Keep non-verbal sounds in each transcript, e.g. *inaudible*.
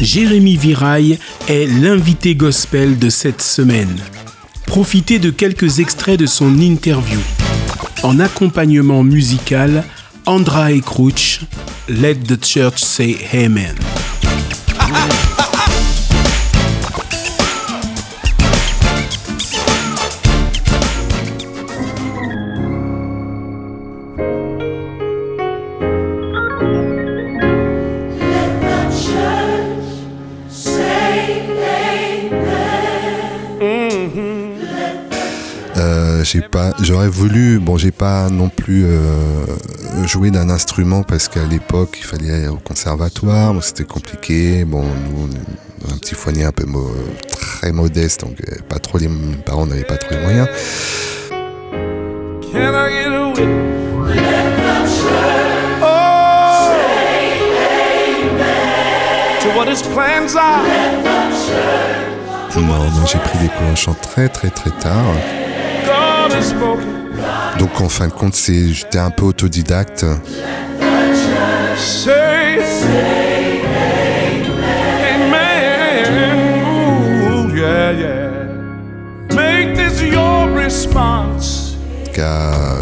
Jérémy Viraille est l'invité gospel de cette semaine. Profitez de quelques extraits de son interview. En accompagnement musical, Andra Crouch, Let the Church Say Amen. *laughs* j'ai pas, j'aurais voulu, bon, j'ai pas non plus euh, joué d'un instrument parce qu'à l'époque, il fallait aller au conservatoire, c'était compliqué. Bon, nous, on a un petit foyer un peu très modeste, donc euh, pas trop les, parents n'avaient pas trop les moyens. Non, j'ai pris des cours en chant très très très tard. Donc en fin de compte, c'est, j'étais un peu autodidacte.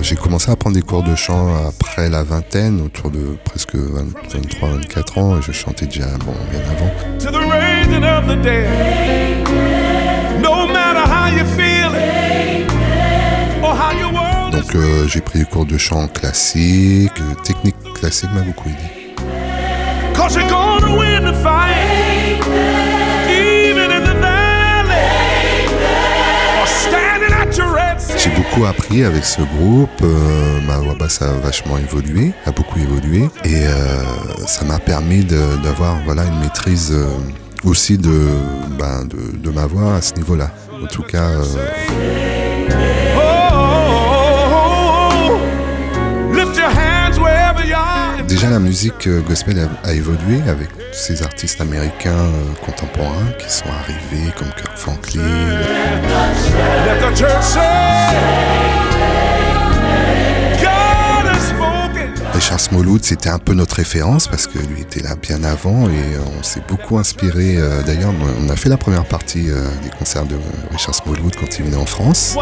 J'ai commencé à prendre des cours de chant après la vingtaine, autour de presque 23-24 ans, et je chantais déjà bon, bien avant. Donc euh, j'ai pris des cours de chant classique, euh, technique classique m'a beaucoup aidé. J'ai beaucoup appris avec ce groupe, euh, ma voix basse a vachement évolué, a beaucoup évolué, et ça m'a permis d'avoir voilà, une maîtrise aussi de, ben, de, de, ma voix à ce niveau-là. En tout cas, Déjà, la musique euh, gospel a, évolué avec ces artistes américains euh, contemporains qui sont arrivés comme Kirk Franklin. Richard Smallwood, c'était un peu notre référence parce que lui était là bien avant et on s'est beaucoup inspiré. Euh, d'ailleurs, on a fait la première partie des concerts de Richard Smallwood quand il venait en France.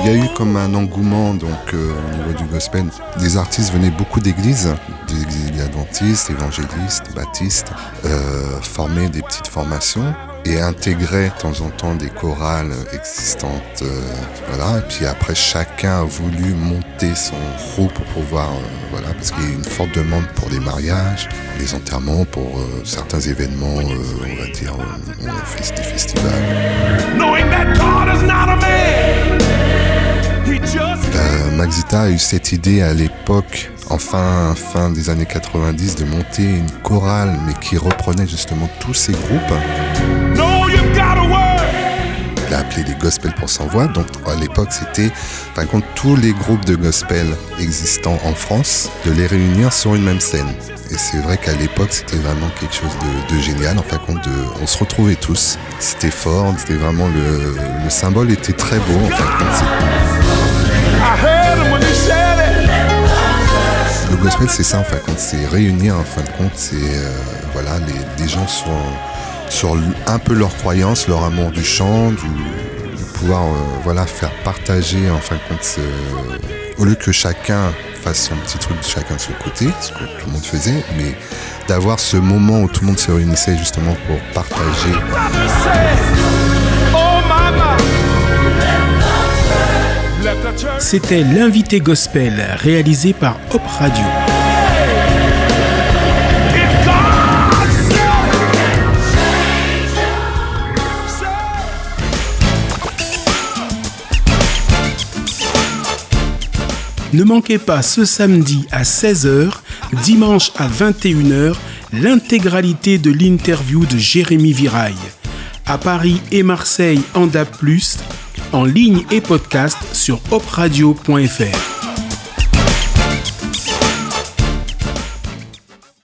Il y a eu comme un engouement donc euh, au niveau du gospel. Des artistes venaient beaucoup d'églises, des églises adventistes, évangélistes, baptistes, euh, former des petites formations et intégrer de temps en temps des chorales existantes. Euh, voilà. Et puis après, chacun a voulu monter son groupe pour pouvoir, voilà, parce qu'il y a une forte demande pour des mariages, des enterrements, pour certains événements, on va dire, des festivals. A eu cette idée à l'époque, enfin fin des années 90, de monter une chorale, mais qui reprenait justement tous ces groupes. Appelé les gospel pour sans voix. Donc à l'époque, c'était, fin compte, tous les groupes de gospel existants en France, de les réunir sur une même scène. Et c'est vrai qu'à l'époque, c'était vraiment quelque chose de, génial. En fin compte, de, on se retrouvait tous. C'était fort, c'était vraiment le, le, symbole était très beau. En fin compte, le gospel, c'est ça en fin de compte, c'est réunir en fin de compte, c'est euh, voilà, les, gens sont sur un peu leur croyance, leur amour du chant, de pouvoir euh, voilà faire partager en fin de compte, au lieu que chacun fasse son petit truc chacun de son côté, ce que tout le monde faisait, mais d'avoir ce moment où tout le monde se réunissait justement pour partager. C'était l'invité gospel réalisé par Hop Radio. Ne manquez pas ce samedi à 16h, dimanche à 21h, l'intégralité de l'interview de Jérémy Viraille. À Paris et Marseille, en plus en ligne et podcast sur opradio.fr.